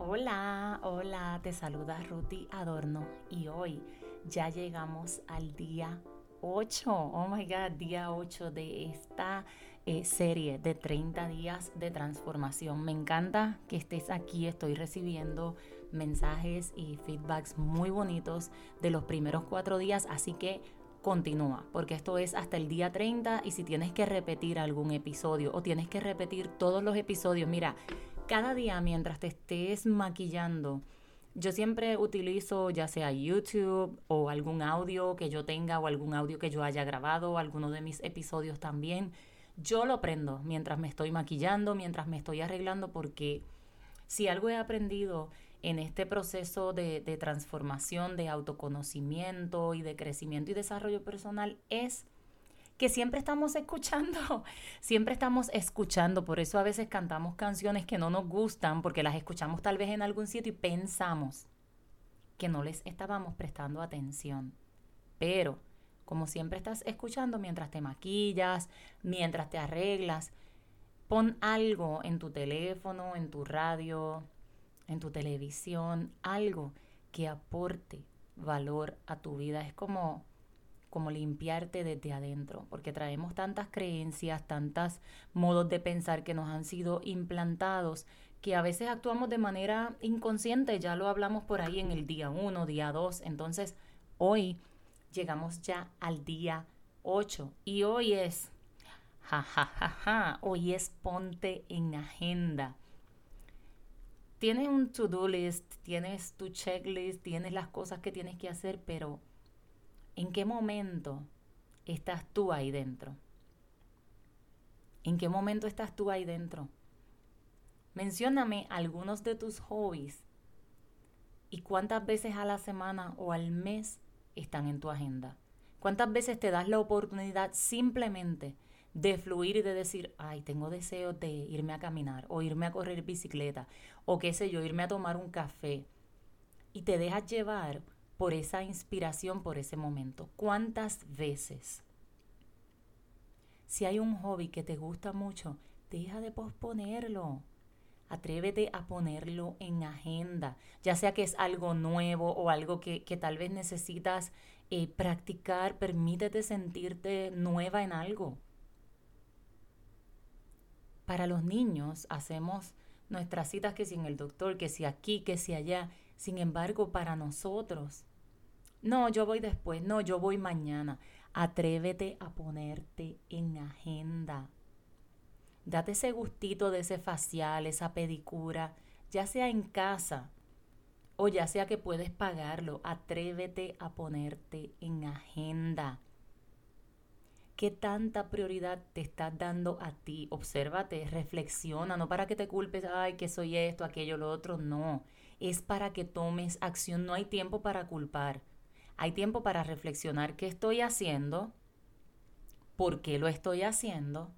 Hola, hola, te saluda Ruti Adorno y hoy ya llegamos al día 8, oh my god, día 8 de esta eh, serie de 30 días de transformación. Me encanta que estés aquí, estoy recibiendo mensajes y feedbacks muy bonitos de los primeros cuatro días, así que continúa, porque esto es hasta el día 30 y si tienes que repetir algún episodio o tienes que repetir todos los episodios, mira, cada día mientras te estés maquillando, yo siempre utilizo ya sea YouTube o algún audio que yo tenga o algún audio que yo haya grabado, alguno de mis episodios también. Yo lo prendo mientras me estoy maquillando, mientras me estoy arreglando, porque si algo he aprendido en este proceso de, de transformación, de autoconocimiento y de crecimiento y desarrollo personal es que siempre estamos escuchando, siempre estamos escuchando, por eso a veces cantamos canciones que no nos gustan, porque las escuchamos tal vez en algún sitio y pensamos que no les estábamos prestando atención. Pero, como siempre estás escuchando mientras te maquillas, mientras te arreglas, pon algo en tu teléfono, en tu radio, en tu televisión, algo que aporte valor a tu vida. Es como como limpiarte desde adentro, porque traemos tantas creencias, tantos modos de pensar que nos han sido implantados, que a veces actuamos de manera inconsciente, ya lo hablamos por ahí en el día 1, día 2, entonces hoy llegamos ya al día 8 y hoy es, ja, ja, ja, ja, hoy es ponte en agenda. Tienes un to-do list, tienes tu checklist, tienes las cosas que tienes que hacer, pero ¿En qué momento estás tú ahí dentro? ¿En qué momento estás tú ahí dentro? Mencióname algunos de tus hobbies y cuántas veces a la semana o al mes están en tu agenda. ¿Cuántas veces te das la oportunidad simplemente de fluir y de decir, ay, tengo deseo de irme a caminar o irme a correr bicicleta o qué sé yo, irme a tomar un café? Y te dejas llevar por esa inspiración, por ese momento. ¿Cuántas veces? Si hay un hobby que te gusta mucho, deja de posponerlo. Atrévete a ponerlo en agenda, ya sea que es algo nuevo o algo que, tal vez necesitas eh, practicar, permítete sentirte nueva en algo. Para los niños hacemos nuestras citas que si en el doctor, que si aquí, que si allá. Sin embargo, para nosotros no, yo voy después. No, yo voy mañana. Atrévete a ponerte en agenda. Date ese gustito de ese facial, esa pedicura, ya sea en casa o ya sea que puedes pagarlo. Atrévete a ponerte en agenda. ¿Qué tanta prioridad te estás dando a ti? Obsérvate, reflexiona, no para que te culpes, ay, que soy esto, aquello, lo otro, no. Es para que tomes acción, no hay tiempo para culpar. Hay tiempo para reflexionar qué estoy haciendo, por qué lo estoy haciendo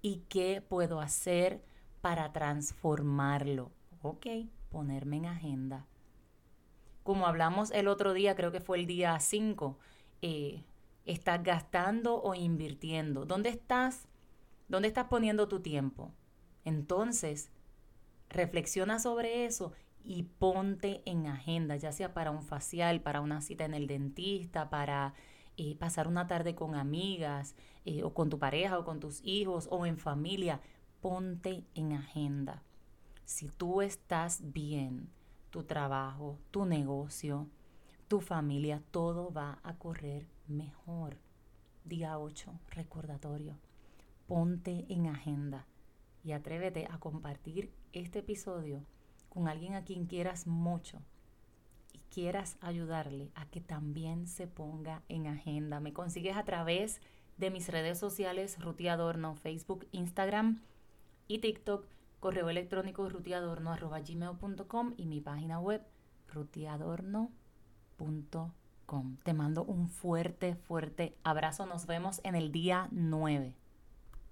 y qué puedo hacer para transformarlo. Ok, ponerme en agenda. Como hablamos el otro día, creo que fue el día 5, eh, ¿estás gastando o invirtiendo? ¿Dónde estás? ¿Dónde estás poniendo tu tiempo? Entonces, reflexiona sobre eso y ponte en agenda, ya sea para un facial, para una cita en el dentista, para eh, pasar una tarde con amigas eh, o con tu pareja o con tus hijos o en familia. Ponte en agenda. Si tú estás bien, tu trabajo, tu negocio, tu familia, todo va a correr mejor. Día 8, recordatorio. Ponte en agenda y atrévete a compartir este episodio con alguien a quien quieras mucho y quieras ayudarle a que también se ponga en agenda. Me consigues a través de mis redes sociales, Ruti Adorno, Facebook, Instagram y TikTok, correo electrónico rutiadorno.gmail.com y mi página web rutiadorno.com. Te mando un fuerte, fuerte abrazo. Nos vemos en el día 9.